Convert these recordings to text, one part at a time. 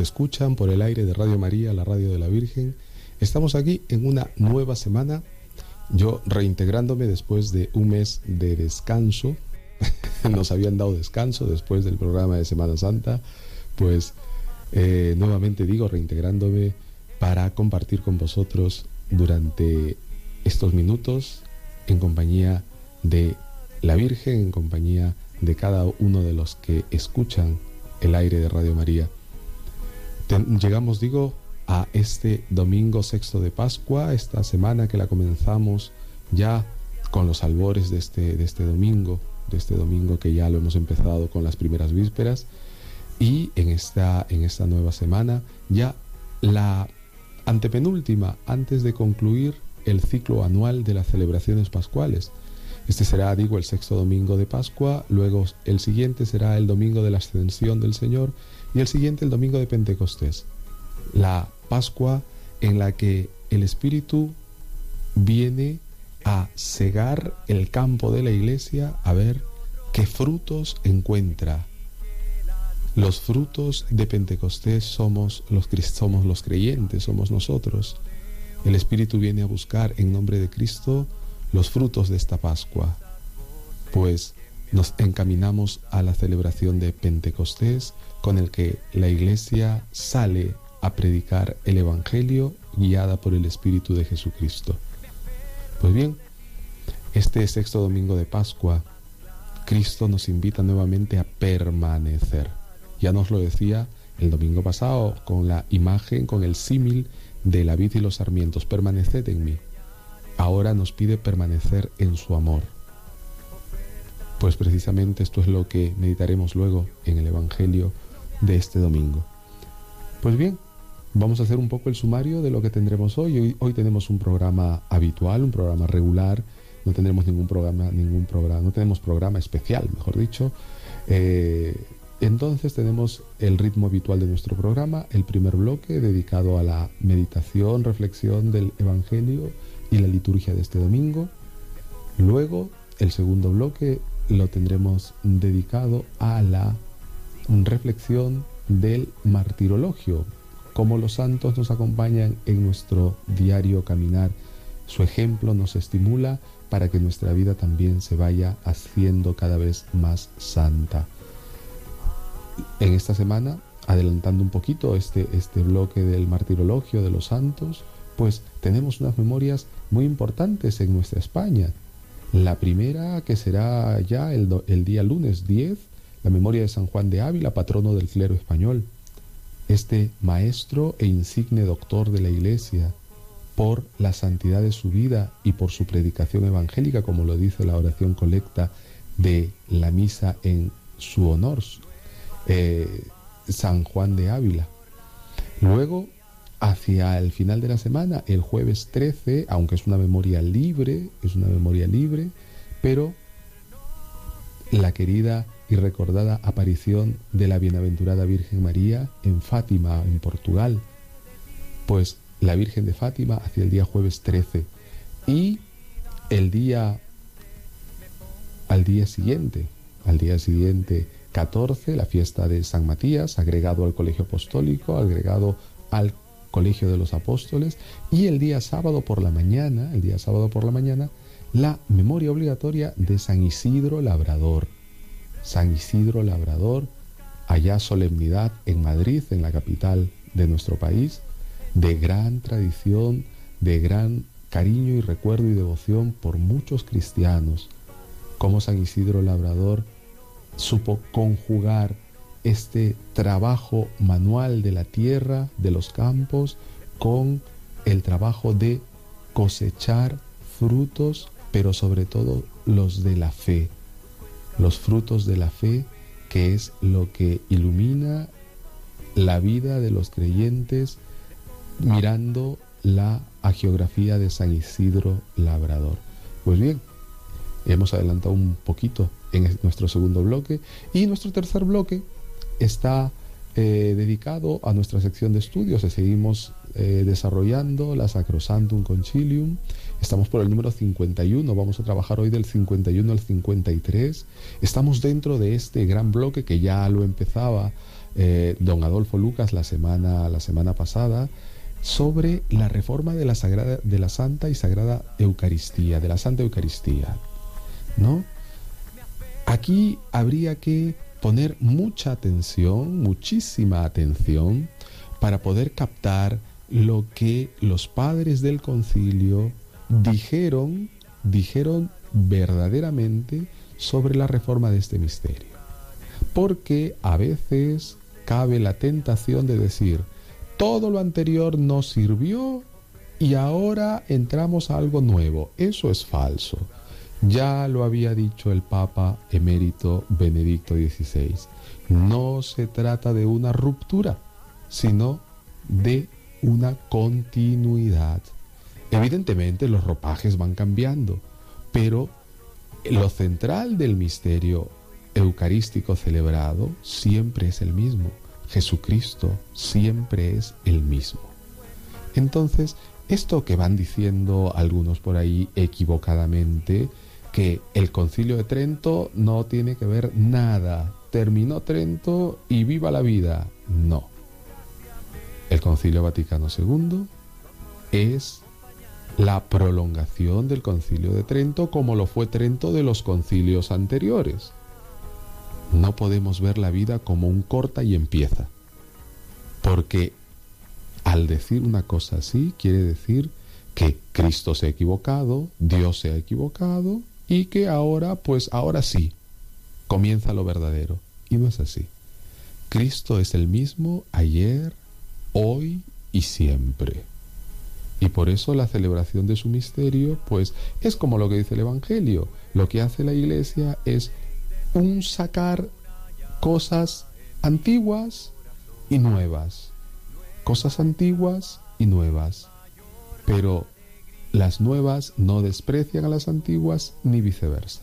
Escuchan por el aire de Radio María, la radio de la Virgen. Estamos aquí en una nueva semana, yo reintegrándome después de un mes de descanso. Nos habían dado descanso después del programa de Semana Santa, pues eh, nuevamente digo, reintegrándome para compartir con vosotros durante estos minutos en compañía de la Virgen, en compañía de cada uno de los que escuchan el aire de Radio María. Llegamos, digo, a este domingo sexto de Pascua, esta semana que la comenzamos ya con los albores de este, de este domingo, de este domingo que ya lo hemos empezado con las primeras vísperas, y en esta, en esta nueva semana ya la antepenúltima antes de concluir el ciclo anual de las celebraciones pascuales. Este será, digo, el sexto domingo de Pascua, luego el siguiente será el domingo de la ascensión del Señor y el siguiente el domingo de Pentecostés. La Pascua en la que el Espíritu viene a cegar el campo de la iglesia a ver qué frutos encuentra. Los frutos de Pentecostés somos los, somos los creyentes, somos nosotros. El Espíritu viene a buscar en nombre de Cristo los frutos de esta Pascua, pues nos encaminamos a la celebración de Pentecostés con el que la Iglesia sale a predicar el Evangelio guiada por el Espíritu de Jesucristo. Pues bien, este sexto domingo de Pascua, Cristo nos invita nuevamente a permanecer. Ya nos lo decía el domingo pasado con la imagen, con el símil de la vid y los sarmientos, permaneced en mí. Ahora nos pide permanecer en su amor. Pues precisamente esto es lo que meditaremos luego en el Evangelio de este domingo. Pues bien, vamos a hacer un poco el sumario de lo que tendremos hoy. Hoy, tenemos un programa habitual, un programa regular. No tendremos ningún programa, ningún programa, no tenemos programa especial, mejor dicho. Eh, entonces tenemos el ritmo habitual de nuestro programa, el primer bloque dedicado a la meditación, reflexión del Evangelio y la liturgia de este domingo. Luego, el segundo bloque lo tendremos dedicado a la reflexión del martirologio, cómo los santos nos acompañan en nuestro diario caminar. Su ejemplo nos estimula para que nuestra vida también se vaya haciendo cada vez más santa. En esta semana, adelantando un poquito este, este bloque del martirologio de los santos, pues tenemos unas memorias muy importantes en nuestra España. La primera, que será ya el, el día lunes 10, la memoria de San Juan de Ávila, patrono del clero español. Este maestro e insigne doctor de la Iglesia, por la santidad de su vida y por su predicación evangélica, como lo dice la oración colecta de la misa en su honor, eh, San Juan de Ávila. Luego, hacia el final de la semana, el jueves 13, aunque es una memoria libre, es una memoria libre, pero la querida y recordada aparición de la bienaventurada Virgen María en Fátima, en Portugal. Pues la Virgen de Fátima hacia el día jueves 13 y el día al día siguiente, Al día siguiente, 14, la fiesta de San Matías, agregado al colegio apostólico, agregado al colegio de los apóstoles. Y el día sábado por la mañana, el día sábado por la mañana, la memoria obligatoria de San Isidro Labrador. San Isidro Labrador, allá solemnidad en Madrid, en la capital de nuestro país, de gran tradición, de gran cariño y recuerdo y devoción por muchos cristianos, como San Isidro Labrador supo conjugar este trabajo manual de la tierra, de los campos, con el trabajo de cosechar frutos, pero sobre todo los de la fe, los frutos de la fe, que es lo que ilumina la vida de los creyentes mirando la geografía de San Isidro Labrador. Pues bien, hemos adelantado un poquito en nuestro segundo bloque y nuestro tercer bloque está eh, dedicado a nuestra sección de estudios. Seguimos eh, desarrollando la Sacrosantum Concilium. Estamos por el número 51. Vamos a trabajar hoy del 51 al 53. Estamos dentro de este gran bloque que ya lo empezaba eh, don Adolfo Lucas la semana, la semana pasada sobre la reforma de la, sagrada, de la Santa y Sagrada Eucaristía, de la Santa Eucaristía. ¿No? Aquí habría que poner mucha atención, muchísima atención, para poder captar lo que los padres del concilio dijeron, dijeron verdaderamente sobre la reforma de este misterio. Porque a veces cabe la tentación de decir, todo lo anterior nos sirvió y ahora entramos a algo nuevo. Eso es falso. Ya lo había dicho el Papa emérito Benedicto XVI. No se trata de una ruptura, sino de una continuidad. Evidentemente los ropajes van cambiando, pero lo central del misterio eucarístico celebrado siempre es el mismo. Jesucristo siempre es el mismo. Entonces, esto que van diciendo algunos por ahí equivocadamente, que el concilio de Trento no tiene que ver nada. Terminó Trento y viva la vida. No. El concilio Vaticano II es la prolongación del concilio de Trento como lo fue Trento de los concilios anteriores. No podemos ver la vida como un corta y empieza. Porque al decir una cosa así quiere decir que Cristo se ha equivocado, Dios se ha equivocado y que ahora, pues ahora sí, comienza lo verdadero. Y no es así. Cristo es el mismo ayer, hoy y siempre. Y por eso la celebración de su misterio, pues es como lo que dice el Evangelio. Lo que hace la iglesia es un sacar cosas antiguas y nuevas. Cosas antiguas y nuevas. Pero las nuevas no desprecian a las antiguas ni viceversa.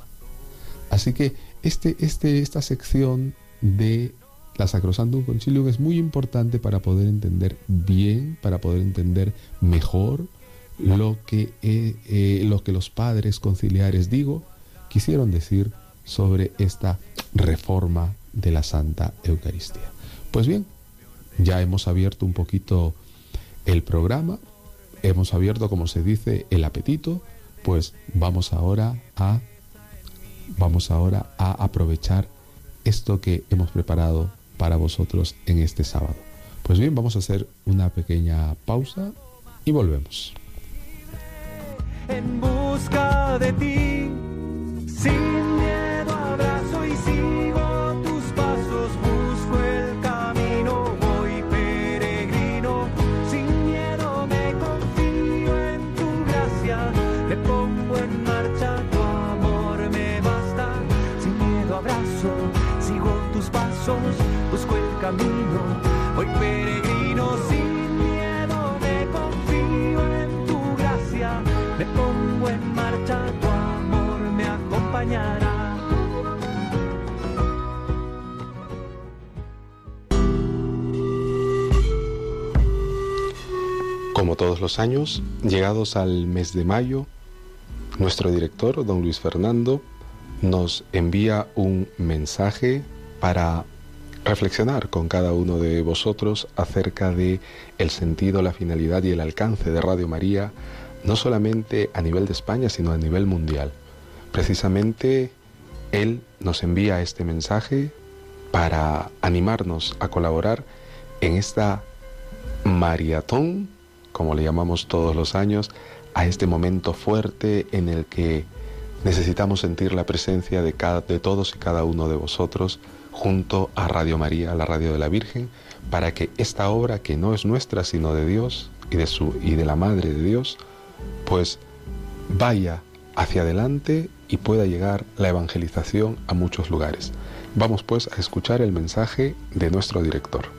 Así que este, este, esta sección de la Sacrosantum Concilium es muy importante para poder entender bien, para poder entender mejor lo que, eh, eh, lo que los padres conciliares, digo, quisieron decir sobre esta reforma de la Santa Eucaristía. Pues bien, ya hemos abierto un poquito el programa, hemos abierto, como se dice, el apetito, pues vamos ahora a vamos ahora a aprovechar esto que hemos preparado para vosotros en este sábado. Pues bien, vamos a hacer una pequeña pausa y volvemos. Todos los años, llegados al mes de mayo, nuestro director, don Luis Fernando, nos envía un mensaje para reflexionar con cada uno de vosotros acerca de el sentido, la finalidad y el alcance de Radio María, no solamente a nivel de España, sino a nivel mundial. Precisamente él nos envía este mensaje para animarnos a colaborar en esta maratón, como le llamamos todos los años, a este momento fuerte en el que necesitamos sentir la presencia de, cada, de todos y cada uno de vosotros junto a Radio María, la radio de la Virgen, para que esta obra que no es nuestra sino de Dios y de, su, y de la Madre de Dios, pues vaya hacia adelante y pueda llegar la evangelización a muchos lugares. Vamos pues a escuchar el mensaje de nuestro director.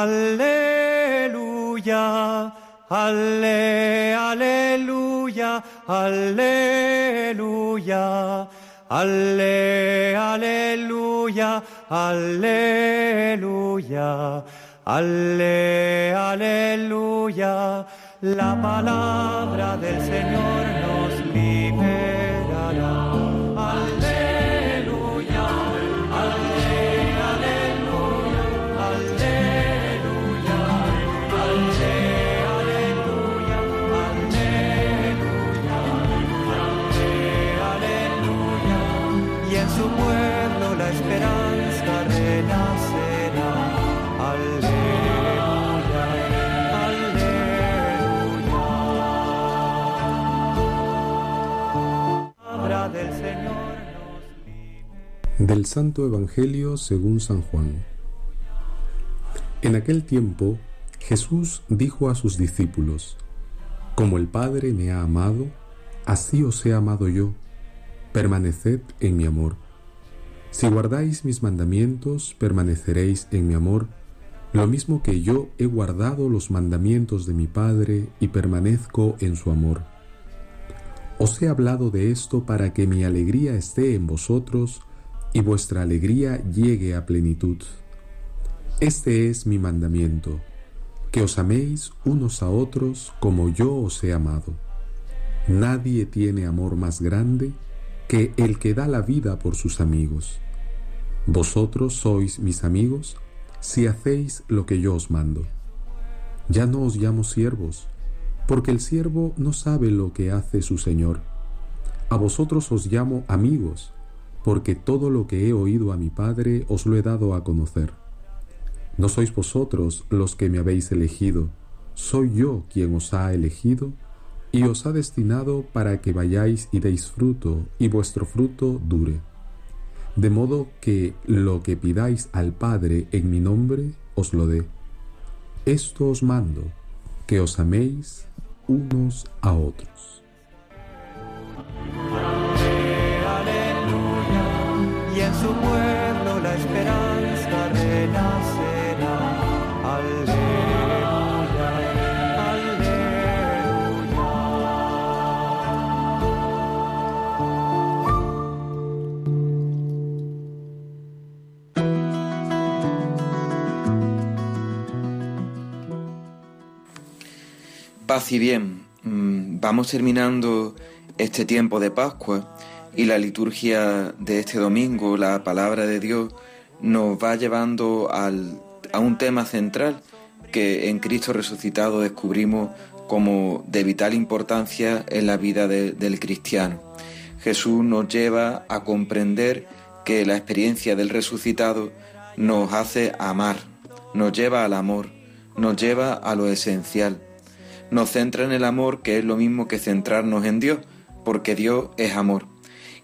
Aleluya, ale, aleluya, aleluya, ale, aleluya, aleluya, ale, aleluya. La palabra del Señor nos liberará. Del Santo Evangelio según San Juan. En aquel tiempo Jesús dijo a sus discípulos, Como el Padre me ha amado, así os he amado yo, permaneced en mi amor. Si guardáis mis mandamientos, permaneceréis en mi amor, lo mismo que yo he guardado los mandamientos de mi Padre y permanezco en su amor. Os he hablado de esto para que mi alegría esté en vosotros y vuestra alegría llegue a plenitud. Este es mi mandamiento, que os améis unos a otros como yo os he amado. Nadie tiene amor más grande que el que da la vida por sus amigos. Vosotros sois mis amigos si hacéis lo que yo os mando. Ya no os llamo siervos, porque el siervo no sabe lo que hace su Señor. A vosotros os llamo amigos, porque todo lo que he oído a mi Padre os lo he dado a conocer. No sois vosotros los que me habéis elegido, soy yo quien os ha elegido y os ha destinado para que vayáis y deis fruto, y vuestro fruto dure. De modo que lo que pidáis al Padre en mi nombre, os lo dé. Esto os mando, que os améis unos a otros. En su pueblo la esperanza renacerá. Aleluya, Paz y bien, mm, vamos terminando este tiempo de Pascua Y la liturgia de este domingo, la palabra de Dios, nos va llevando al, a un tema central que en Cristo resucitado descubrimos como de vital importancia en la vida del cristiano. Jesús nos lleva a comprender que la experiencia del resucitado nos hace amar, nos lleva al amor, nos lleva a lo esencial, nos centra en el amor que es lo mismo que centrarnos en Dios, porque Dios es amor.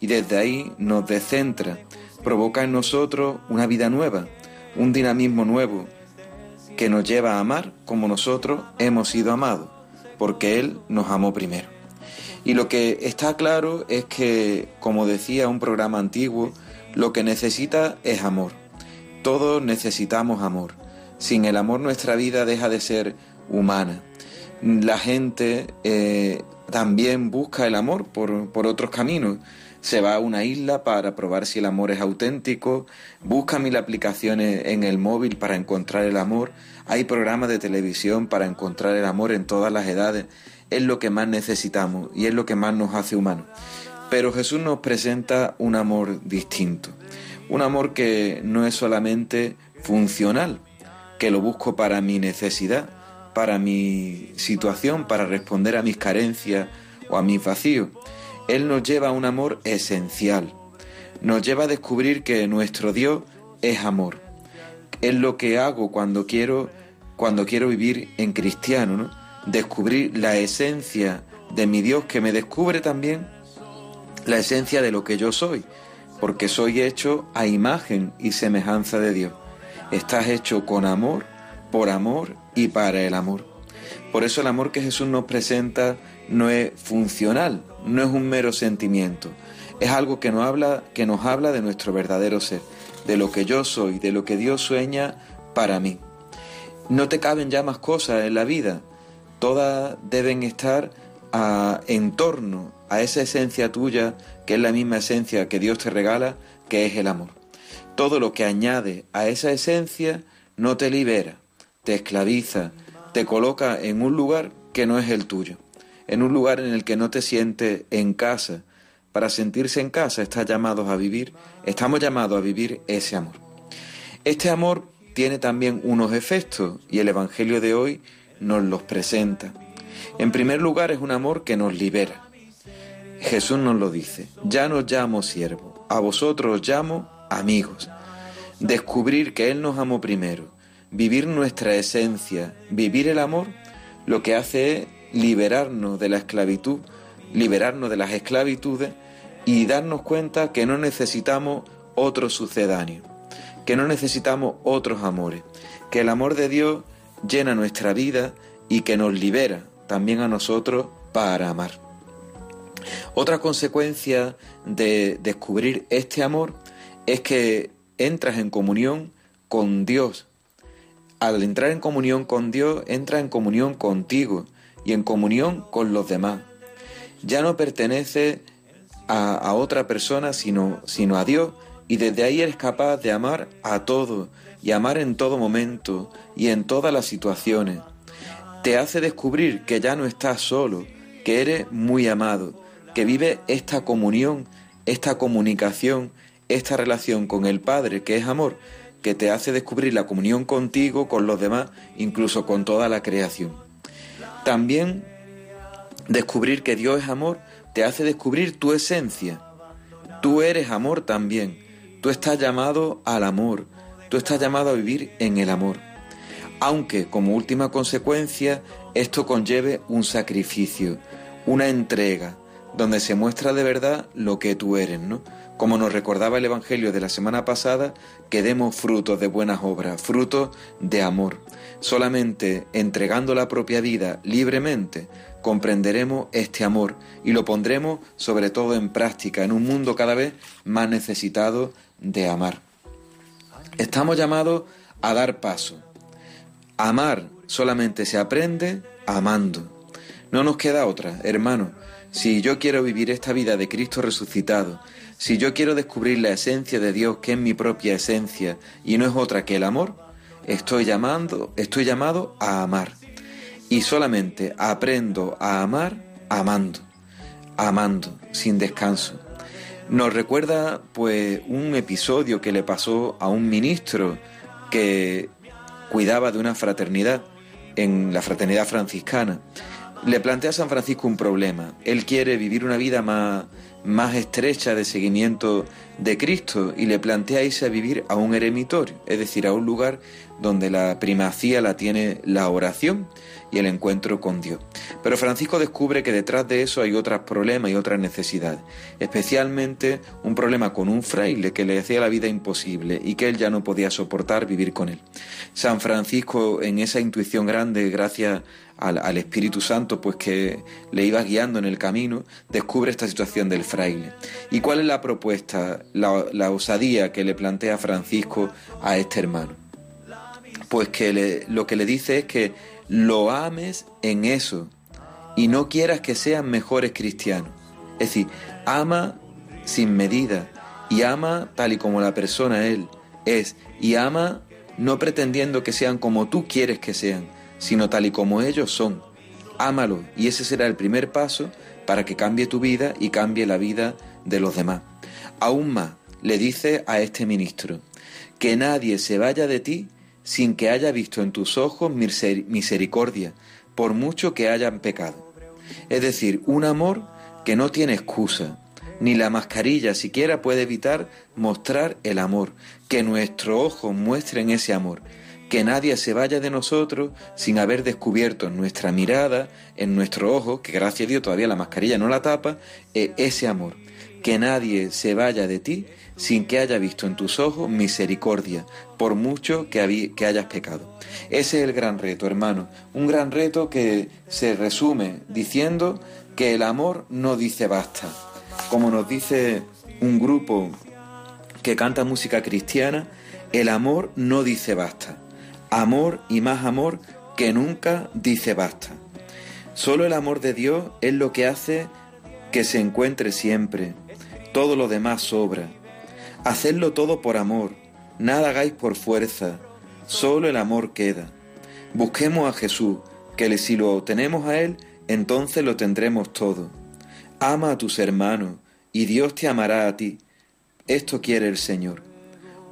Y desde ahí nos descentra, provoca en nosotros una vida nueva, un dinamismo nuevo, que nos lleva a amar como nosotros hemos sido amados, porque Él nos amó primero. Y lo que está claro es que, como decía un programa antiguo, lo que necesita es amor. Todos necesitamos amor. Sin el amor nuestra vida deja de ser humana. La gente eh, también busca el amor por, por otros caminos se va a una isla para probar si el amor es auténtico, busca mil aplicaciones en el móvil para encontrar el amor, hay programas de televisión para encontrar el amor en todas las edades, es lo que más necesitamos y es lo que más nos hace humanos. Pero Jesús nos presenta un amor distinto, un amor que no es solamente funcional, que lo busco para mi necesidad, para mi situación, para responder a mis carencias o a mis vacíos, él nos lleva a un amor esencial. Nos lleva a descubrir que nuestro Dios es amor. Es lo que hago cuando quiero, cuando quiero vivir en cristiano, ¿no? Descubrir la esencia de mi Dios que me descubre también la esencia de lo que yo soy, porque soy hecho a imagen y semejanza de Dios. Estás hecho con amor, por amor y para el amor. Por eso el amor que Jesús nos presenta no es funcional, no es un mero sentimiento, es algo que nos habla, que nos habla de nuestro verdadero ser, de lo que yo soy, de lo que Dios sueña para mí. No te caben ya más cosas en la vida, todas deben estar a, en torno a esa esencia tuya, que es la misma esencia que Dios te regala, que es el amor. Todo lo que añade a esa esencia no te libera, te esclaviza, te coloca en un lugar que no es el tuyo en un lugar en el que no te sientes en casa. Para sentirse en casa estás llamados a vivir, estamos llamados a vivir ese amor. Este amor tiene también unos efectos y el Evangelio de hoy nos los presenta. En primer lugar es un amor que nos libera. Jesús nos lo dice, ya nos llamo siervos, a vosotros os llamo amigos. Descubrir que Él nos amó primero, vivir nuestra esencia, vivir el amor, lo que hace es liberarnos de la esclavitud, liberarnos de las esclavitudes y darnos cuenta que no necesitamos otro sucedáneo, que no necesitamos otros amores, que el amor de Dios llena nuestra vida y que nos libera también a nosotros para amar. Otra consecuencia de descubrir este amor es que entras en comunión con Dios. Al entrar en comunión con Dios, entra en comunión contigo y en comunión con los demás. Ya no pertenece a, otra persona sino, sino a Dios y desde ahí eres capaz de amar a todo y amar en todo momento y en todas las situaciones. Te hace descubrir que ya no estás solo, que eres muy amado, que vive esta comunión, esta comunicación, esta relación con el Padre, que es amor, que te hace descubrir la comunión contigo, con los demás, incluso con toda la creación. También descubrir que Dios es amor te hace descubrir tu esencia. Tú eres amor también. Tú estás llamado al amor. Tú estás llamado a vivir en el amor. Aunque como última consecuencia esto conlleve un sacrificio, una entrega, donde se muestra de verdad lo que tú eres, ¿no? Como nos recordaba el Evangelio de la semana pasada, que demos frutos de buenas obras, frutos de amor. Solamente entregando la propia vida libremente comprenderemos este amor y lo pondremos sobre todo en práctica en un mundo cada vez más necesitado de amar. Estamos llamados a dar paso. Amar solamente se aprende amando. No nos queda otra, hermano. Si yo quiero vivir esta vida de Cristo resucitado, si yo quiero descubrir la esencia de Dios, que es mi propia esencia, y no es otra que el amor, estoy llamando, estoy llamado a amar. Y solamente aprendo a amar amando, amando, sin descanso. Nos recuerda pues un episodio que le pasó a un ministro que cuidaba de una fraternidad en la fraternidad franciscana. Le plantea a San Francisco un problema. Él quiere vivir una vida más, más estrecha de seguimiento de Cristo y le plantea irse a vivir a un eremitorio, es decir, a un lugar donde la primacía la tiene la oración y el encuentro con Dios. Pero Francisco descubre que detrás de eso hay otros problemas y otras necesidades, especialmente un problema con un fraile que le hacía la vida imposible y que él ya no podía soportar vivir con él. San Francisco, en esa intuición grande, gracias al, Espíritu Santo, pues que le iba guiando en el camino, descubre esta situación del fraile. ¿Y cuál es la propuesta, la, osadía que le plantea Francisco a este hermano? Pues que lo que le dice es que lo ames en eso y no quieras que sean mejores cristianos. Es decir, ama sin medida y ama tal y como la persona él es y ama no pretendiendo que sean como tú quieres que sean, sino tal y como ellos son. Ámalo y ese será el primer paso para que cambie tu vida y cambie la vida de los demás. Aún más, le dice a este ministro, que nadie se vaya de ti sin que haya visto en tus ojos misericordia, por mucho que hayan pecado. Es decir, un amor que no tiene excusa, ni la mascarilla siquiera puede evitar mostrar el amor, que nuestros ojos muestren ese amor, que nadie se vaya de nosotros sin haber descubierto en nuestra mirada, en nuestro ojo, que gracias a Dios todavía la mascarilla no la tapa, eh, ese amor, que nadie se vaya de ti sin que haya visto en tus ojos misericordia, por mucho que, hayas pecado. Ese es el gran reto, hermano, un gran reto que se resume diciendo que el amor no dice basta. Como nos dice un grupo que canta música cristiana, el amor no dice basta. Amor y más amor que nunca dice basta. Solo el amor de Dios es lo que hace que se encuentre siempre. Todo lo demás sobra. Hacedlo todo por amor, nada hagáis por fuerza, solo el amor queda. Busquemos a Jesús, que si lo tenemos a Él, entonces lo tendremos todo. Ama a tus hermanos, y Dios te amará a ti. Esto quiere el Señor.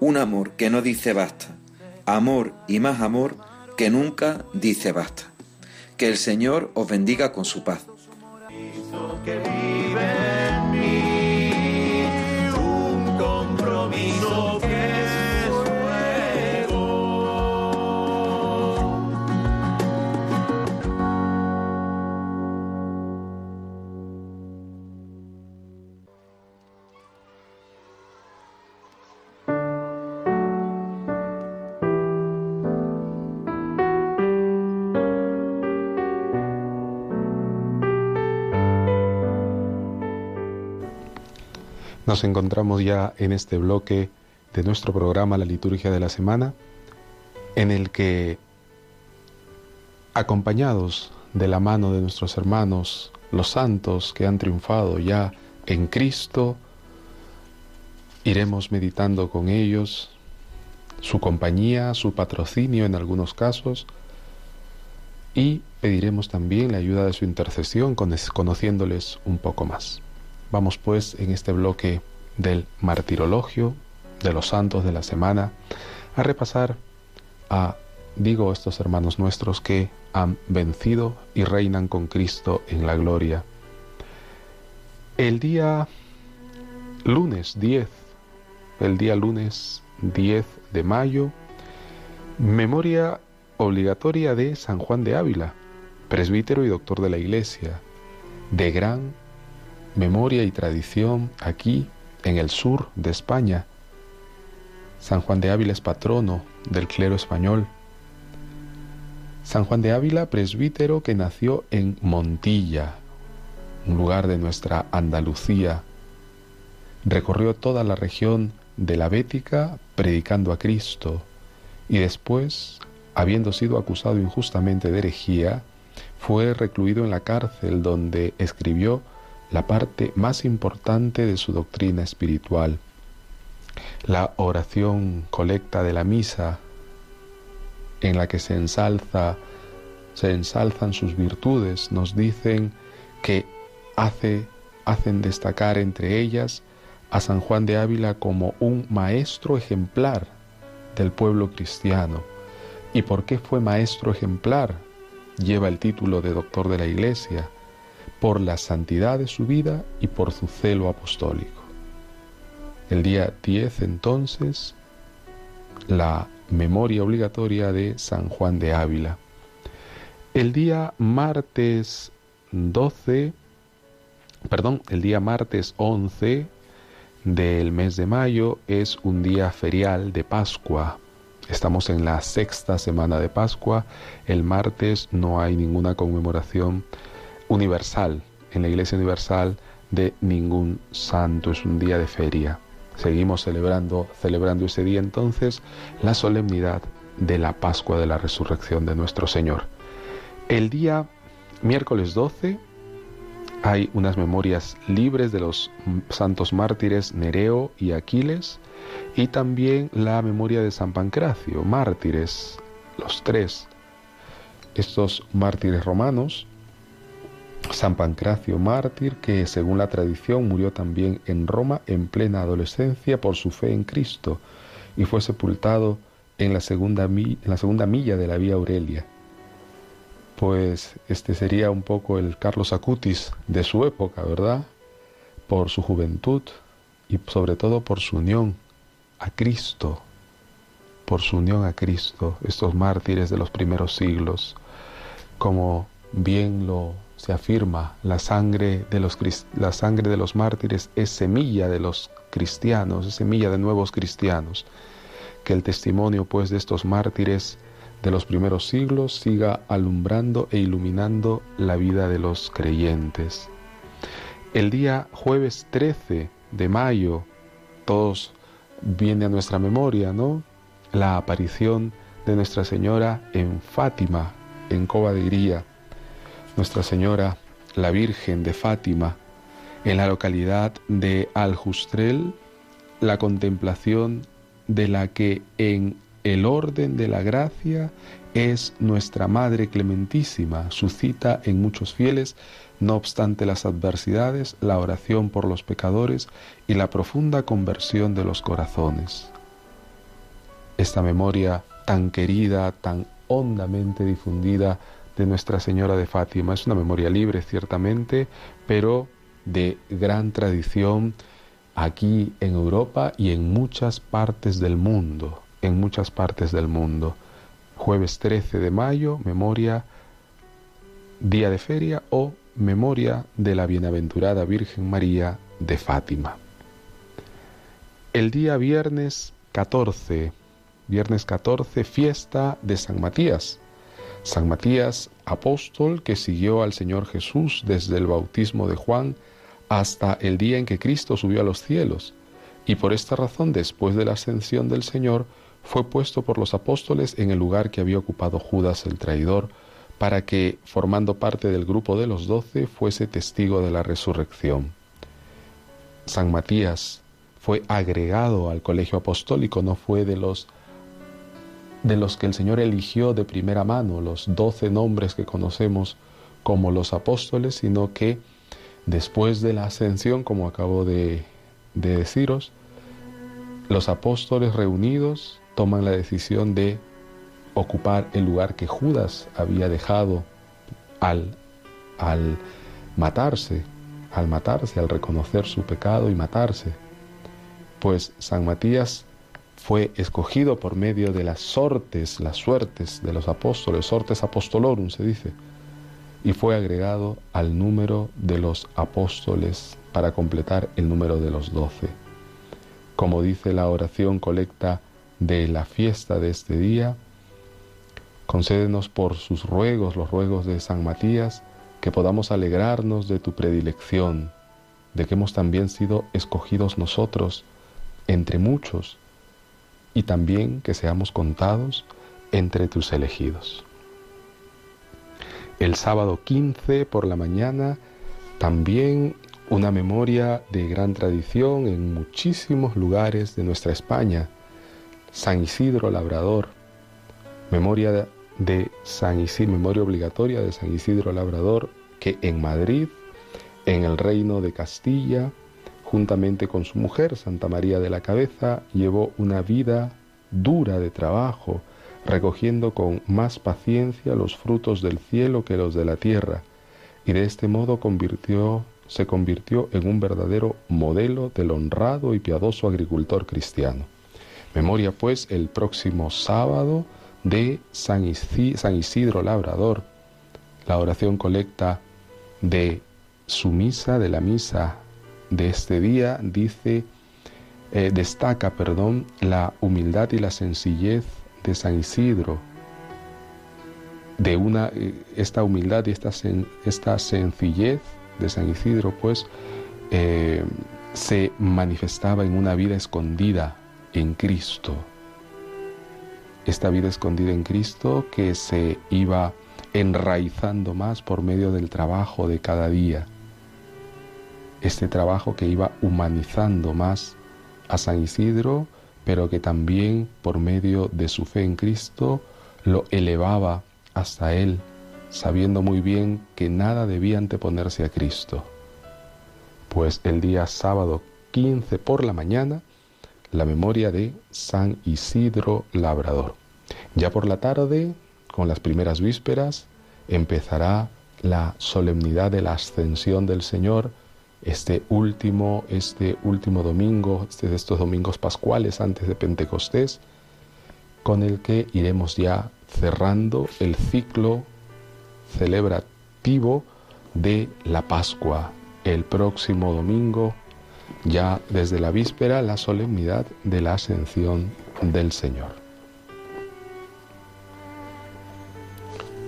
Un amor que no dice basta. Amor y más amor que nunca dice basta. Que el Señor os bendiga con su paz. Nos encontramos ya en este bloque de nuestro programa La Liturgia de la Semana, en el que, acompañados de la mano de nuestros hermanos, los santos que han triunfado ya en Cristo, iremos meditando con ellos su compañía, su patrocinio en algunos casos, y pediremos también la ayuda de su intercesión conociéndoles un poco más. Vamos pues en este bloque del martirologio de los santos de la semana a repasar a, digo, estos hermanos nuestros que han vencido y reinan con Cristo en la gloria. El día lunes 10, el día lunes 10 de mayo, memoria obligatoria de San Juan de Ávila, presbítero y doctor de la Iglesia, de gran memoria y tradición aquí en el sur de España. San Juan de Ávila es patrono del clero español. San Juan de Ávila, presbítero que nació en Montilla, un lugar de nuestra Andalucía. Recorrió toda la región de la Bética predicando a Cristo y después, habiendo sido acusado injustamente de herejía, fue recluido en la cárcel donde escribió la parte más importante de su doctrina espiritual. La oración colecta de la misa en la que se ensalza se ensalzan sus virtudes, nos dicen que hace, hacen destacar entre ellas a San Juan de Ávila como un maestro ejemplar del pueblo cristiano. ¿Y por qué fue maestro ejemplar? Lleva el título de doctor de la Iglesia, por la santidad de su vida y por su celo apostólico. El día 10 entonces, la memoria obligatoria de San Juan de Ávila. El día martes 12, perdón, el día martes 11 del mes de mayo es un día ferial de Pascua. Estamos en la sexta semana de Pascua. El martes no hay ninguna conmemoración universal, en la Iglesia Universal, de ningún santo. Es un día de feria. Seguimos celebrando, celebrando ese día entonces la solemnidad de la Pascua de la Resurrección de nuestro Señor. El día miércoles 12 hay unas memorias libres de los santos mártires Nereo y Aquiles y también la memoria de San Pancracio, mártires, los tres. Estos mártires romanos San Pancracio mártir, que según la tradición murió también en Roma en plena adolescencia por su fe en Cristo y fue sepultado en la segunda, milla de la vía Aurelia. Pues este sería un poco el Carlos Acutis de su época, ¿verdad? Por su juventud y sobre todo por su unión a Cristo, por su unión a Cristo, estos mártires de los primeros siglos, como bien lo se afirma, la sangre de los, la sangre de los mártires es semilla de los cristianos, es semilla de nuevos cristianos. Que el testimonio pues de estos mártires de los primeros siglos siga alumbrando e iluminando la vida de los creyentes. El día jueves 13 de mayo, todos viene a nuestra memoria, ¿no? La aparición de Nuestra Señora en Fátima, en Cova de Iría nuestra Señora, la Virgen de Fátima, en la localidad de Aljustrel, la contemplación de la que en el orden de la gracia es nuestra Madre Clementísima, suscita en muchos fieles, no obstante las adversidades, la oración por los pecadores y la profunda conversión de los corazones. Esta memoria tan querida, tan hondamente difundida de Nuestra Señora de Fátima. Es una memoria libre, ciertamente, pero de gran tradición aquí en Europa y en muchas partes del mundo, en muchas partes del mundo. Jueves 13 de mayo, memoria, día de feria o memoria de la bienaventurada Virgen María de Fátima. El día viernes 14, viernes 14, fiesta de San Matías, San Matías, apóstol que siguió al Señor Jesús desde el bautismo de Juan hasta el día en que Cristo subió a los cielos, y por esta razón después de la ascensión del Señor fue puesto por los apóstoles en el lugar que había ocupado Judas el traidor, para que, formando parte del grupo de los doce, fuese testigo de la resurrección. San Matías fue agregado al colegio apostólico, no fue de los de los que el Señor eligió de primera mano, los doce nombres que conocemos como los apóstoles, sino que después de la ascensión, como acabo de, deciros, los apóstoles reunidos toman la decisión de ocupar el lugar que Judas había dejado al, al matarse, al matarse, al reconocer su pecado y matarse. Pues San Matías fue escogido por medio de las sortes, las suertes de los apóstoles, sortes apostolorum se dice, y fue agregado al número de los apóstoles para completar el número de los doce. Como dice la oración colecta de la fiesta de este día, concédenos por sus ruegos, los ruegos de San Matías, que podamos alegrarnos de tu predilección, de que hemos también sido escogidos nosotros entre muchos y también que seamos contados entre tus elegidos. El sábado 15 por la mañana también una memoria de gran tradición en muchísimos lugares de nuestra España. San Isidro Labrador, memoria de San Isidro, memoria obligatoria de San Isidro Labrador, que en Madrid, en el reino de Castilla, juntamente con su mujer, Santa María de la Cabeza, llevó una vida dura de trabajo, recogiendo con más paciencia los frutos del cielo que los de la tierra, y de este modo se convirtió en un verdadero modelo del honrado y piadoso agricultor cristiano. Memoria pues el próximo sábado de San Isidro Labrador, la oración colecta de su misa, de la misa de este día, dice, eh, destaca, perdón, la humildad y la sencillez de San Isidro, de una, eh, esta humildad y esta, esta sencillez de San Isidro, pues, eh, se manifestaba en una vida escondida en Cristo. Esta vida escondida en Cristo que se iba enraizando más por medio del trabajo de cada día. Este trabajo que iba humanizando más a San Isidro, pero que también por medio de su fe en Cristo lo elevaba hasta Él, sabiendo muy bien que nada debía anteponerse a Cristo. Pues el día sábado 15 por la mañana, la memoria de San Isidro Labrador. Ya por la tarde, con las primeras vísperas, empezará la solemnidad de la ascensión del Señor, este último, este último domingo, este de estos domingos pascuales antes de Pentecostés, con el que iremos ya cerrando el ciclo celebrativo de la Pascua. El próximo domingo, ya desde la víspera, la solemnidad de la ascensión del Señor.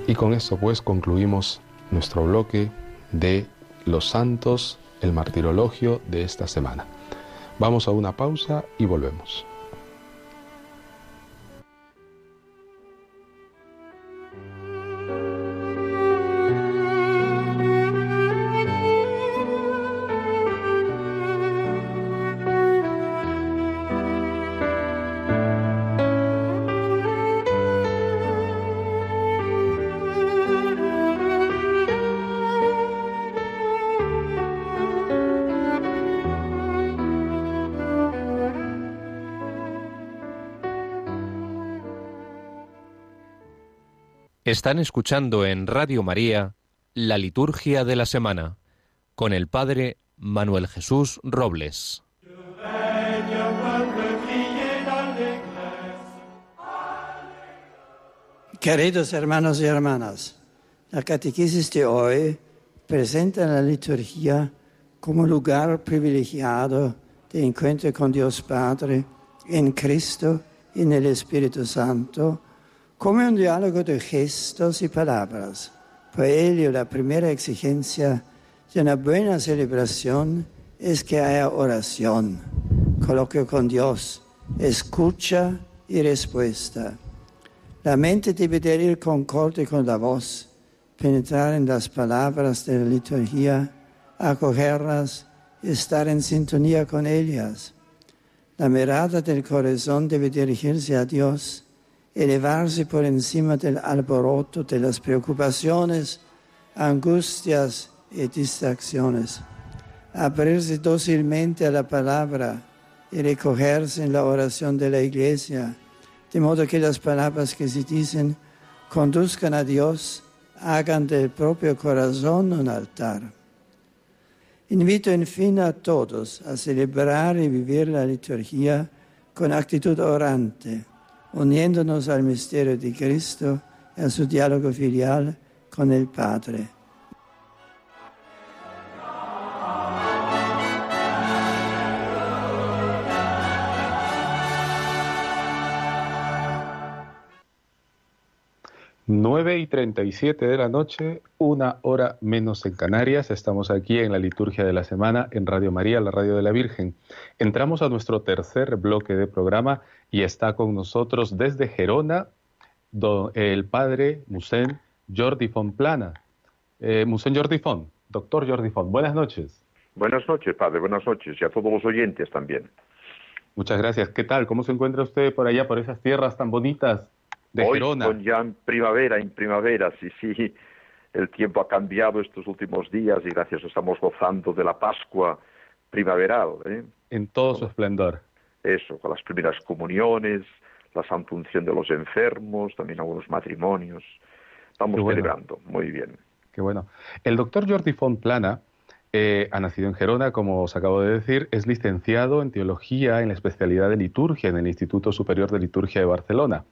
Y con esto pues concluimos nuestro bloque de los santos, el martirologio de esta semana. Vamos a una pausa y volvemos. Están escuchando en Radio María la Liturgia de la Semana con el Padre Manuel Jesús Robles. Queridos hermanos y hermanas, la catequesis de hoy presenta la liturgia como lugar privilegiado de encuentro con Dios Padre en Cristo y en el Espíritu Santo come un dialogo de gestos y palabras. Por ello, la primera exigencia de una buena celebración es que haya oración, coloquio con Dios, escucha y respuesta. La mente debe de ir concorde con la voz, penetrar en las palabras de la liturgia, acogerlas y estar en sintonía con ellas. La mirada del corazón debe dirigirse a Dios elevarse por encima del alboroto de las preocupaciones, angustias y distracciones, abrirse dócilmente a la palabra y recogerse en la oración de la iglesia, de modo que las palabras que se dicen conduzcan a Dios, hagan del propio corazón un altar. Invito en fin a todos a celebrar y vivir la liturgia con actitud orante uniéndonos al misterio de Cristo y a su diálogo filial con el Padre. Nueve y treinta y siete de la noche, una hora menos en Canarias. Estamos aquí en la liturgia de la semana en Radio María, la radio de la Virgen. Entramos a nuestro tercer bloque de programa y está con nosotros desde Gerona el padre Musén Jordi Fonplana. Eh, Musén Jordi Fon, doctor Jordi Fon, buenas noches. Buenas noches, padre, buenas noches y a todos los oyentes también. Muchas gracias. ¿Qué tal? ¿Cómo se encuentra usted por allá, por esas tierras tan bonitas de Hoy Gerona? Con ya en primavera, en primavera, sí, sí. El tiempo ha cambiado estos últimos días y gracias estamos gozando de la Pascua primaveral, ¿eh? En todo su esplendor. Eso, con las primeras comuniones, la santa unción de los enfermos, también algunos matrimonios. Estamos bueno. celebrando, muy bien. Qué bueno. El doctor Jordi Fontplana eh, ha nacido en Gerona, como os acabo de decir, es licenciado en teología en la especialidad de liturgia en el Instituto Superior de Liturgia de Barcelona.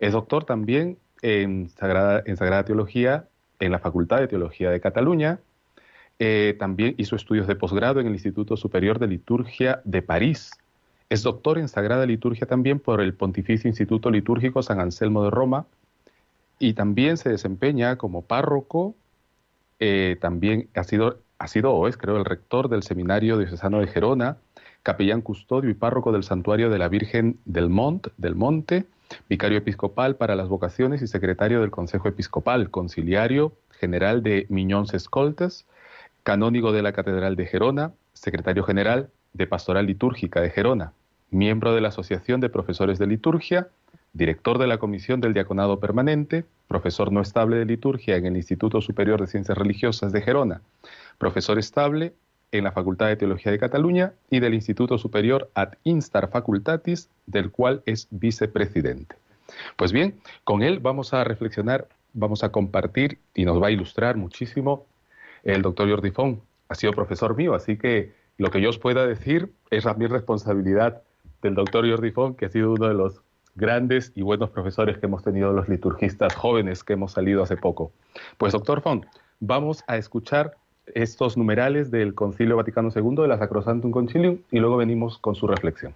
Es doctor también en Sagrada, Teología en la Facultad de Teología de Cataluña. Eh, también hizo estudios de posgrado en el Instituto Superior de Liturgia de París. Es doctor en Sagrada Liturgia también por el Pontificio Instituto Litúrgico San Anselmo de Roma y también se desempeña como párroco. eh, también ha sido, ha sido o es, creo, el rector del Seminario Diocesano de Gerona, capellán custodio y párroco del Santuario de la Virgen del, Mont, del Monte, vicario episcopal para las vocaciones y secretario del Consejo Episcopal, conciliario general de Miñones Escoltas, canónigo de la Catedral de Gerona, secretario general de Pastoral Litúrgica de Gerona, miembro de la Asociación de Profesores de Liturgia, director de la Comisión del Diaconado Permanente, profesor no estable de liturgia en el Instituto Superior de Ciencias Religiosas de Gerona, profesor estable en la Facultad de Teología de Cataluña y del Instituto Superior ad Instar Facultatis, del cual es vicepresidente. Pues bien, con él vamos a reflexionar, vamos a compartir y nos va a ilustrar muchísimo el doctor Jordi Font. Ha sido profesor mío, así que lo que yo os pueda decir es también responsabilidad del doctor Jordi Font, que ha sido uno de los grandes y buenos profesores que hemos tenido los liturgistas jóvenes que hemos salido hace poco. Pues doctor Font, vamos a escuchar estos numerales del Concilio Vaticano II de la Sacrosantum Concilium y luego venimos con su reflexión.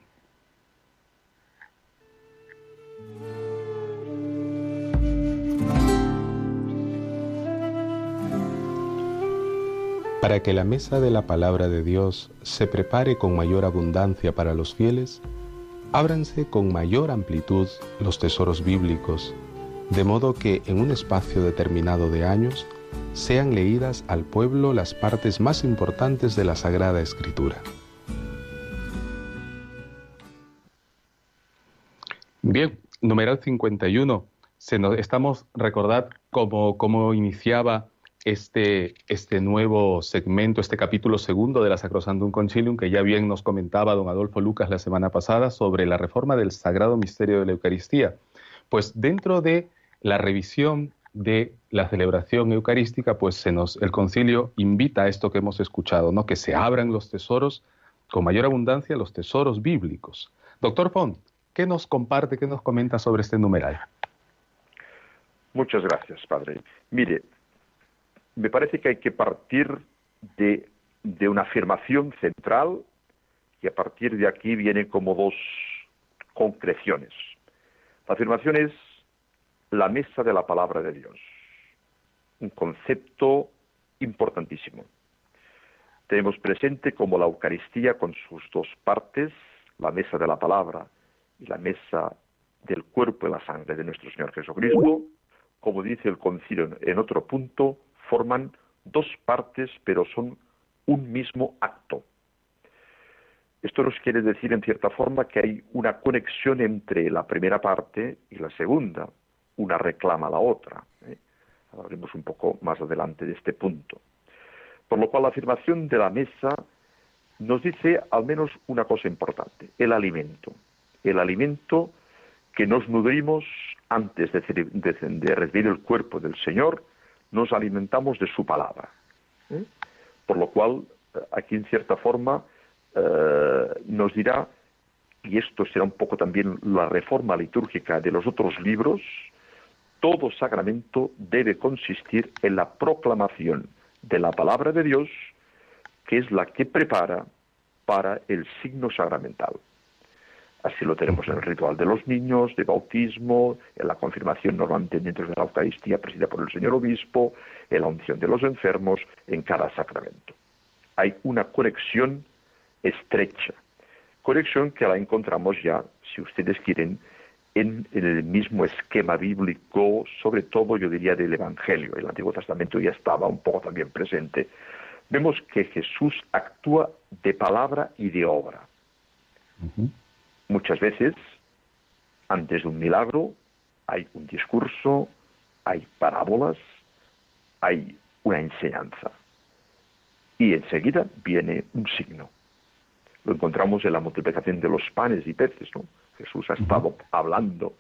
Para que la mesa de la palabra de Dios se prepare con mayor abundancia para los fieles, ábranse con mayor amplitud los tesoros bíblicos, de modo que en un espacio determinado de años sean leídas al pueblo las partes más importantes de la Sagrada Escritura. Bien, numeral 51. Se nos, estamos, recordad cómo, cómo iniciaba este, este nuevo segmento, este capítulo segundo de la Sacrosantum Concilium, que ya bien nos comentaba don Adolfo Lucas la semana pasada sobre la reforma del Sagrado Misterio de la Eucaristía. Pues dentro de la revisión de la celebración eucarística, pues se nos, el concilio invita a esto que hemos escuchado, ¿no? que se abran los tesoros con mayor abundancia, los tesoros bíblicos. Doctor Font, ¿qué nos comparte, qué nos comenta sobre este numeral? Muchas gracias, padre. Mire, me parece que hay que partir de, de una afirmación central y a partir de aquí vienen como dos concreciones. La afirmación es la mesa de la palabra de Dios, un concepto importantísimo. Tenemos presente como la Eucaristía con sus dos partes, la mesa de la palabra y la mesa del cuerpo y la sangre de nuestro Señor Jesucristo, como dice el concilio en otro punto, forman dos partes, pero son un mismo acto. Esto nos quiere decir, en cierta forma, que hay una conexión entre la primera parte y la segunda. Una reclama a la otra. ¿eh? Hablaremos un poco más adelante de este punto. Por lo cual, la afirmación de la mesa nos dice al menos una cosa importante, el alimento. El alimento que nos nutrimos antes de, de, recibir el cuerpo del Señor, nos alimentamos de su palabra. ¿eh? Por lo cual, aquí en cierta forma eh, nos dirá, y esto será un poco también la reforma litúrgica de los otros libros, todo sacramento debe consistir en la proclamación de la palabra de Dios, que es la que prepara para el signo sacramental. Así lo tenemos en el ritual de los niños, de bautismo, en la confirmación normalmente dentro de la Eucaristía presidida por el señor obispo, en la unción de los enfermos, en cada sacramento. Hay una conexión estrecha, conexión que la encontramos ya, si ustedes quieren, en, en, el mismo esquema bíblico, sobre todo yo diría del Evangelio. El Antiguo Testamento ya estaba un poco también presente. Vemos que Jesús actúa de palabra y de obra. Uh -huh. Muchas veces, antes de un milagro, hay un discurso, hay parábolas, hay una enseñanza. Y enseguida viene un signo. Lo encontramos en la multiplicación de los panes y peces, ¿no? Jesús ha estado hablando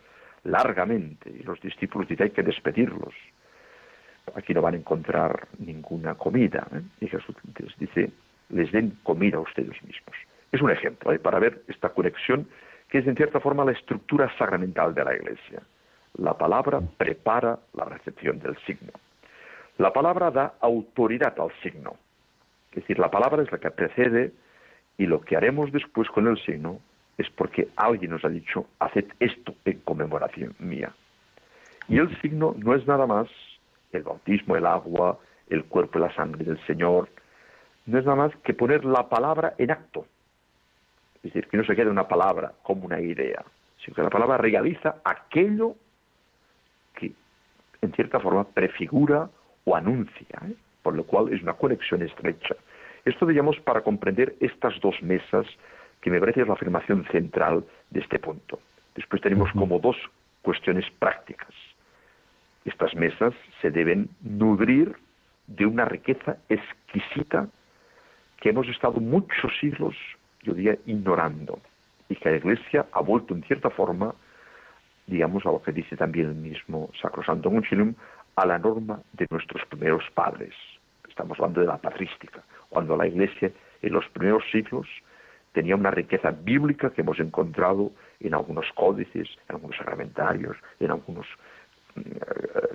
largamente y los discípulos dicen hay que despedirlos. Aquí no van a encontrar ninguna comida. ¿eh? Y Jesús les dice, les den comida a ustedes mismos. Es un ejemplo ¿eh? para ver esta conexión que es en cierta forma la estructura sacramental de la Iglesia. La palabra prepara la recepción del signo. La palabra da autoridad al signo. Es decir, la palabra es la que precede y lo que haremos después con el signo es porque alguien nos ha dicho, haced esto en conmemoración mía. Y el signo no es nada más el bautismo, el agua, el cuerpo y la sangre del Señor, no es nada más que poner la palabra en acto. Es decir, que no se quede una palabra como una idea, sino que la palabra realiza aquello que en cierta forma prefigura o anuncia, ¿eh? por lo cual es una conexión estrecha. Esto, digamos, para comprender estas dos mesas, que me parece es la afirmación central de este punto. Después tenemos como dos cuestiones prácticas. Estas mesas se deben nutrir de una riqueza exquisita que hemos estado muchos siglos, yo diría, ignorando, y que la Iglesia ha vuelto en cierta forma, digamos, a lo que dice también el mismo Sacrosanto Concilium, a la norma de nuestros primeros padres. Estamos hablando de la patrística, cuando la Iglesia en los primeros siglos tenía una riqueza bíblica que hemos encontrado en algunos códices, en algunos sacramentarios, en algunos, eh,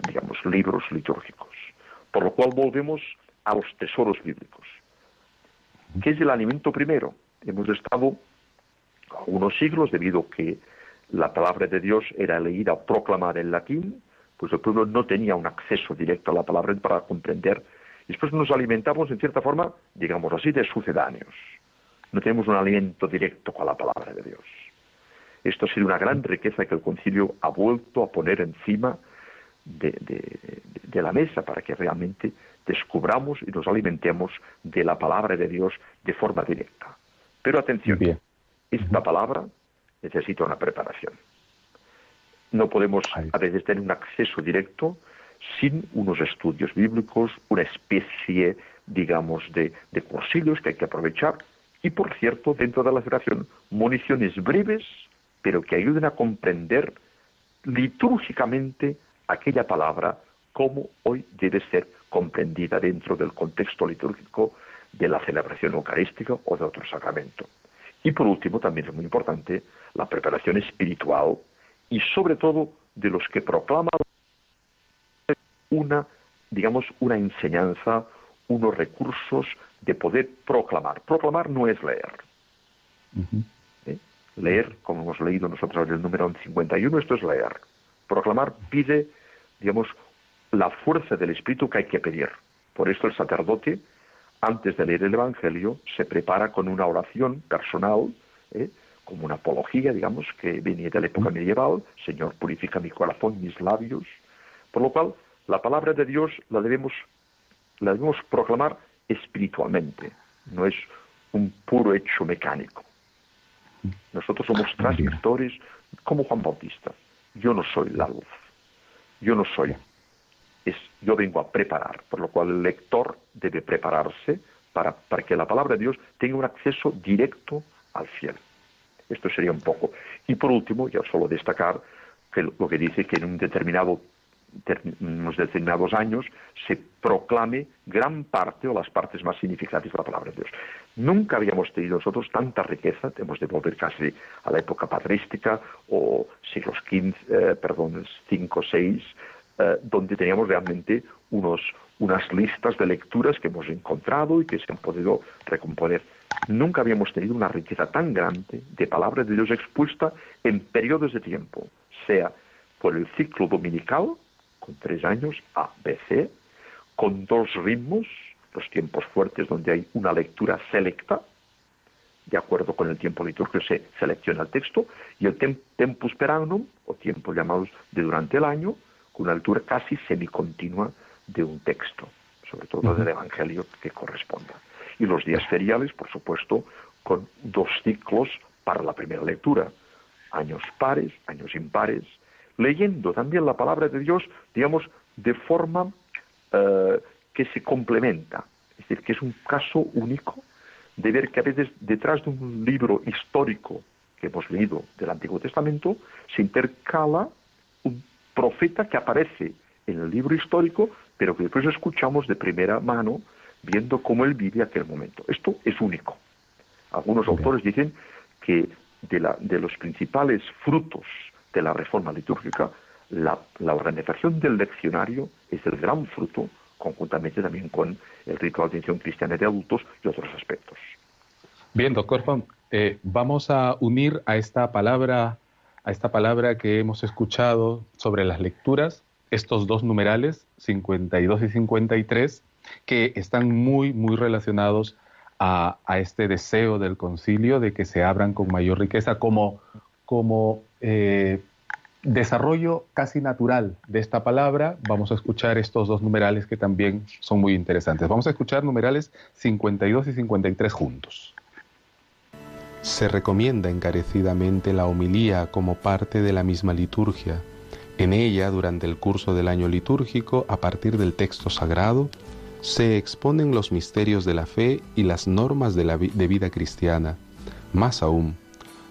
digamos, libros litúrgicos. Por lo cual volvemos a los tesoros bíblicos. ¿Qué es el alimento primero? Hemos estado algunos siglos, debido a que la palabra de Dios era leída o proclamada en latín, pues el pueblo no tenía un acceso directo a la palabra para comprender. Después nos alimentamos, en cierta forma, digamos así, de sucedáneos. No tenemos un alimento directo con la palabra de Dios. Esto ha sido una gran riqueza que el concilio ha vuelto a poner encima de, la mesa para que realmente descubramos y nos alimentemos de la palabra de Dios de forma directa. Pero atención, esta palabra necesita una preparación. No podemos a veces tener un acceso directo sin unos estudios bíblicos, una especie, digamos, de, de cursillos que hay que aprovechar. Y, por cierto, dentro de la celebración, municiones breves, pero que ayuden a comprender litúrgicamente aquella palabra como hoy debe ser comprendida dentro del contexto litúrgico de la celebración eucarística o de otro sacramento. Y por último, también es muy importante la preparación espiritual y sobre todo de los que proclaman una, digamos, una enseñanza, unos recursos de poder proclamar. Proclamar no es leer. ¿Eh? Leer, como hemos leído nosotros en el número 51, esto es leer. Proclamar pide, digamos, la fuerza del Espíritu que hay que pedir. Por esto el sacerdote, antes de leer el Evangelio, se prepara con una oración personal, ¿eh? como una apología, digamos, que venía de la época medieval, Señor, purifica mi corazón, mis labios, por lo cual la palabra de Dios la debemos, la debemos proclamar espiritualmente, no es un puro hecho mecánico. Nosotros somos transmitores como Juan Bautista. Yo no soy la luz, yo no soy, es, yo vengo a preparar, por lo cual el lector debe prepararse para, para que la palabra de Dios tenga un acceso directo al cielo. Esto sería un poco. Y por último, ya solo destacar que lo que dice que en un determinado unos determinados años se proclame gran parte o las partes más significativas de la palabra de Dios. Nunca habíamos tenido nosotros tanta riqueza, tenemos de volver casi a la época patrística o siglos eh, perdón, 5, 6, eh, donde teníamos realmente unos, unas listas de lecturas que hemos encontrado y que se han podido recomponer Nunca habíamos tenido una riqueza tan grande de palabra de Dios expuesta en periodos de tiempo, sea por el ciclo dominical, con tres años, A, B, C, con dos ritmos, los tiempos fuertes donde hay una lectura selecta, de acuerdo con el tiempo litúrgico se selecciona el texto, y el tempus per annum, o tiempos llamados de durante el año, con una lectura casi semicontinua de un texto, sobre todo del Evangelio que corresponda. Y los días feriales, por supuesto, con dos ciclos para la primera lectura, años pares, años impares, leyendo también la palabra de Dios, digamos, de forma eh, que se complementa, es decir, que es un caso único de ver que a veces detrás de un libro histórico que hemos leído del Antiguo Testamento se intercala un profeta que aparece en el libro histórico, pero que después escuchamos de primera mano viendo cómo él vive aquel momento. Esto es único. Algunos autores dicen que de, la, de, los principales frutos de la reforma litúrgica, la, la, organización del leccionario es el gran fruto, conjuntamente también con el ritual de atención cristiana de adultos y otros aspectos. Bien, doctor Juan, eh, vamos a unir a esta palabra, a esta palabra que hemos escuchado sobre las lecturas, estos dos numerales, 52 y 53, que están muy, muy relacionados a, este deseo del concilio de que se abran con mayor riqueza como, como eh, desarrollo casi natural de esta palabra. Vamos a escuchar estos dos numerales que también son muy interesantes. Vamos a escuchar numerales 52 y 53 juntos. Se recomienda encarecidamente la homilía como parte de la misma liturgia. En ella, durante el curso del año litúrgico, a partir del texto sagrado, se exponen los misterios de la fe y las normas de, la de vida cristiana. Más aún,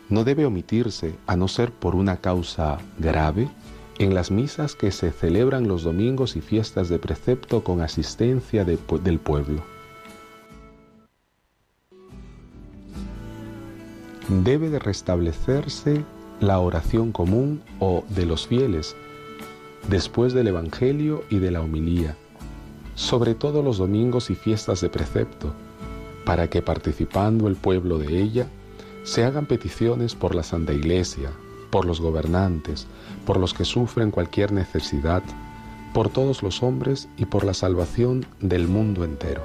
no debe omitirse, a no ser por una causa grave, en las misas que se celebran los domingos y fiestas de precepto con asistencia del pueblo. Debe de restablecerse la oración común o de los fieles, después del Evangelio y de la homilía sobre todo los domingos y fiestas de precepto, para que participando el pueblo de ella, se hagan peticiones por la Santa Iglesia, por los gobernantes, por los que sufren cualquier necesidad, por todos los hombres y por la salvación del mundo entero.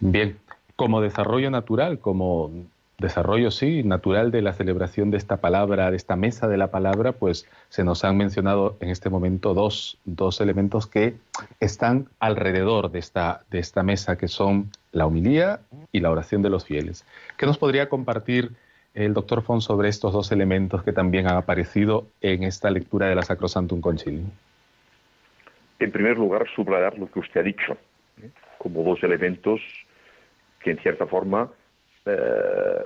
Bien, como desarrollo natural, como desarrollo, sí, natural de la celebración de esta palabra, de esta mesa de la palabra, pues se nos han mencionado en este momento dos, dos elementos que están alrededor de esta, de esta mesa, que son la humilía y la oración de los fieles. ¿Qué nos podría compartir el doctor Fon sobre estos dos elementos que también han aparecido en esta lectura de la Sacrosantum Concilium? En primer lugar, subrayar lo que usted ha dicho, ¿eh? como dos elementos que en cierta forma eh,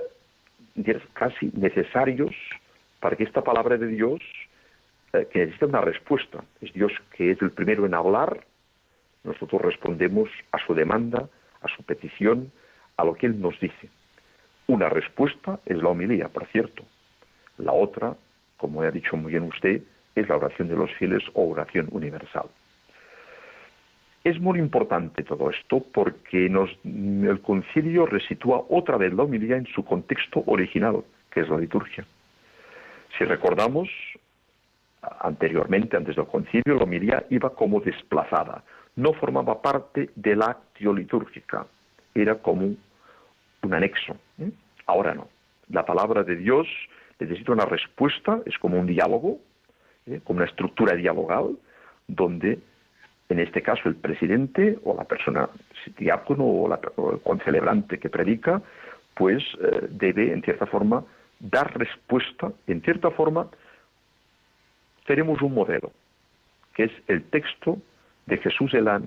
casi necesarios para que esta palabra de Dios, eh, que necesita una respuesta, es Dios que es el primero en hablar, nosotros respondemos a su demanda, a su petición, a lo que Él nos dice. Una respuesta es la homilía, por cierto. La otra, como ha dicho muy bien usted, es la oración de los fieles o oración universal. Es muy importante todo esto porque el concilio resitúa otra vez la homilía en su contexto original, que es la liturgia. Si recordamos, anteriormente, antes del concilio, la homilía iba como desplazada, no formaba parte de la actio litúrgica, era como un anexo. ¿eh? Ahora no. La palabra de Dios necesita una respuesta, es como un diálogo, ¿eh? como una estructura dialogal, donde en este caso el presidente o la persona diácono o, la, el concelebrante que predica, pues eh, debe en cierta forma dar respuesta, en cierta forma tenemos un modelo, que es el texto de Jesús en la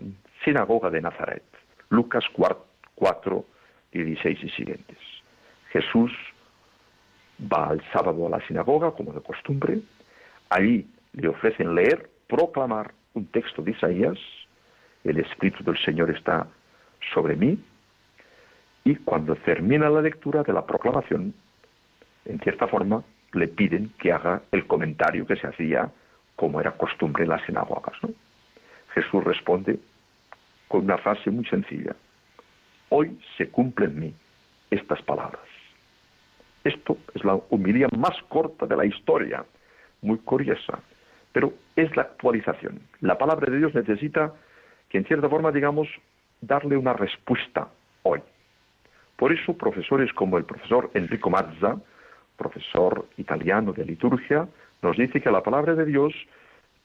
sinagoga de Nazaret, Lucas 4, 16 y siguientes. Jesús va al sábado a la sinagoga, como de costumbre, allí le ofrecen leer, proclamar un texto de Isaías, el Espíritu del Señor está sobre mí, y cuando termina la lectura de la proclamación, en cierta forma le piden que haga el comentario que se hacía como era costumbre en las sinagogas. Jesús responde con una frase muy sencilla. Hoy se cumplen en mí estas palabras. Esto es la humildad más corta de la historia, muy curiosa, pero es la actualización. La palabra de Dios necesita que en cierta forma, digamos, darle una respuesta hoy. Por eso profesores como el profesor Enrico Mazza, profesor italiano de liturgia, nos dice que la palabra de Dios,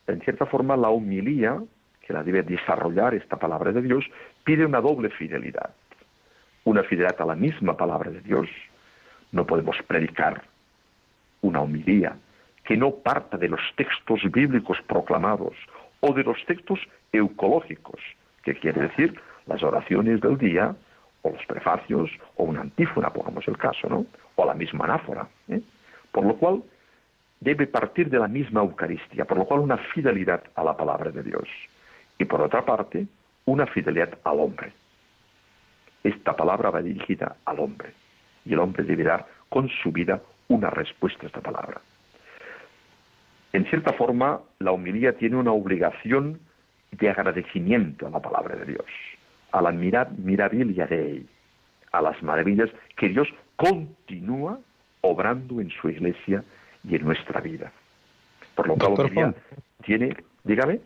en cierta forma, la humilía, que la debe desarrollar esta palabra de Dios, pide una doble fidelidad. Una fidelidad a la misma palabra de Dios. No podemos predicar una homilía que no parta de los textos bíblicos proclamados o de los textos eucológicos, que quiere decir las oraciones del día o los prefacios o una antífona, pongamos el caso, ¿no? O la misma anáfora. ¿eh? Por lo cual debe partir de la misma Eucaristía, por lo cual una fidelidad a la palabra de Dios. Y por otra parte, una fidelidad al hombre. Esta palabra va dirigida al hombre y el hombre debe dar con su vida una respuesta a esta palabra. En cierta forma, la homilía tiene una obligación de agradecimiento a la palabra de Dios, a la mirabilia de él, a las maravillas que Dios continúa obrando en su iglesia y en nuestra vida. Por lo la tiene, dígame.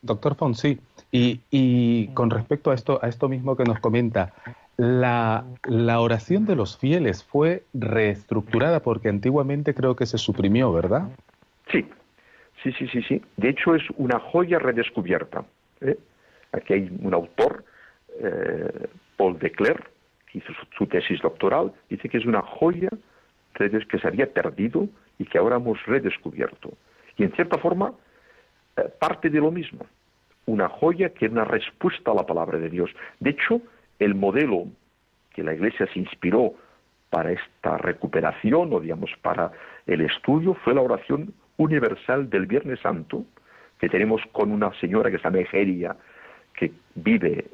Doctor Fonsi, y, y, con respecto a esto, a esto mismo que nos comenta, la, la, oración de los fieles fue reestructurada porque antiguamente creo que se suprimió, ¿verdad? Sí, sí, sí, sí, sí. De hecho es una joya redescubierta. ¿eh? Aquí hay un autor, eh, Paul de Clerc, que hizo su, tesis doctoral, dice que es una joya que se había perdido y que ahora hemos redescubierto. Y en cierta forma eh, parte de lo mismo una joya que es una respuesta a la palabra de Dios. De hecho, el modelo que la Iglesia se inspiró para esta recuperación o digamos para el estudio fue la oración universal del Viernes Santo, que tenemos con una señora que se llama Egeria, que vive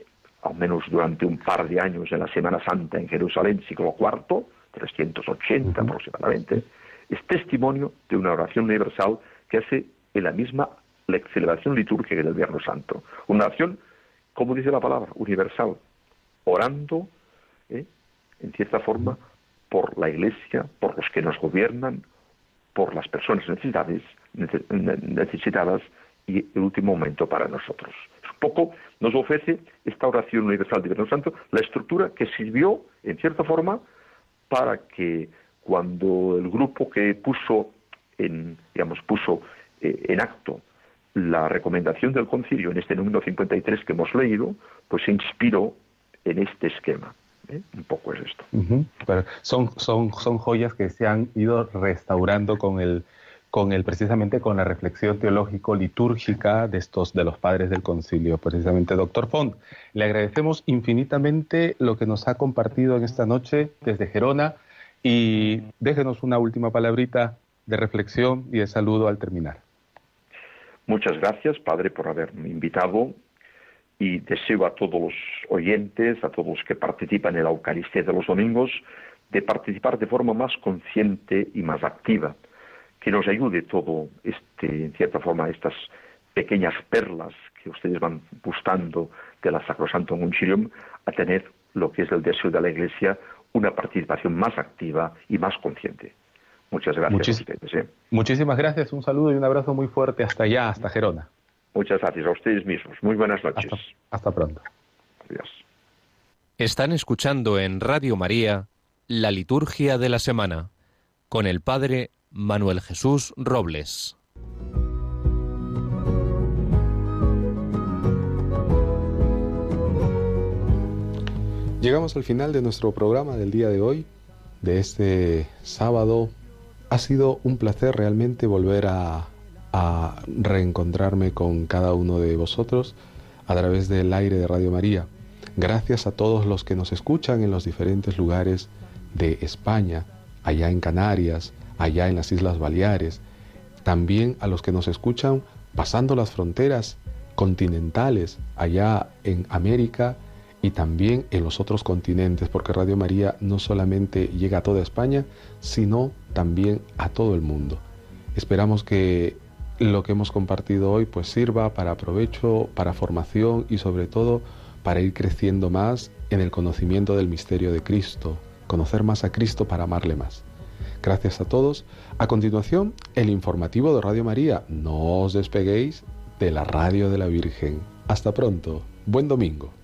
al menos durante un par de años en la Semana Santa en Jerusalén, siglo IV, 380 aproximadamente, es testimonio de una oración universal que hace en la misma la celebración litúrgica del Viernes Santo. Una oración, como dice la palabra, universal, orando, ¿eh? en cierta forma, por la Iglesia, por los que nos gobiernan, por las personas necesitadas, necesitadas y el último momento para nosotros. Un poco nos ofrece esta oración universal del Viernes Santo la estructura que sirvió, en cierta forma, para que cuando el grupo que puso en, digamos, puso eh, en acto la recomendación del concilio en este número 53 que hemos leído, pues se inspiró en este esquema. ¿Eh? Un poco es esto. son, son, son joyas que se han ido restaurando con el, con el, precisamente con la reflexión teológico-litúrgica de estos, de los padres del concilio, precisamente. Doctor Font, le agradecemos infinitamente lo que nos ha compartido en esta noche desde Gerona y déjenos una última palabrita de reflexión y de saludo al terminar. Muchas gracias, Padre, por haberme invitado y deseo a todos los oyentes, a todos los que participan en la Eucaristía de los domingos, de participar de forma más consciente y más activa, que nos ayude todo, este, en cierta forma, estas pequeñas perlas que ustedes van buscando de la Sacrosanto Concilium, a tener lo que es el deseo de la Iglesia, una participación más activa y más consciente. Muchas gracias ¿eh? Muchísimas gracias, un saludo y un abrazo muy fuerte hasta allá, hasta Gerona. Muchas gracias a ustedes mismos. Muy buenas noches. Hasta, hasta pronto. Adiós. Están escuchando en Radio María la liturgia de la semana con el Padre Manuel Jesús Robles. Llegamos al final de nuestro programa del día de hoy, de este sábado ha sido un placer realmente volver a, reencontrarme con cada uno de vosotros a través del aire de Radio María. Gracias a todos los que nos escuchan en los diferentes lugares de España, allá en Canarias, allá en las Islas Baleares, también a los que nos escuchan pasando las fronteras continentales, allá en América y también en los otros continentes, porque Radio María no solamente llega a toda España, sino también a todo el mundo. Esperamos que lo que hemos compartido hoy pues sirva para provecho, para formación y sobre todo para ir creciendo más en el conocimiento del misterio de Cristo, conocer más a Cristo para amarle más. Gracias a todos. A continuación, el informativo de Radio María. No os despeguéis de la radio de la Virgen. Hasta pronto. Buen domingo.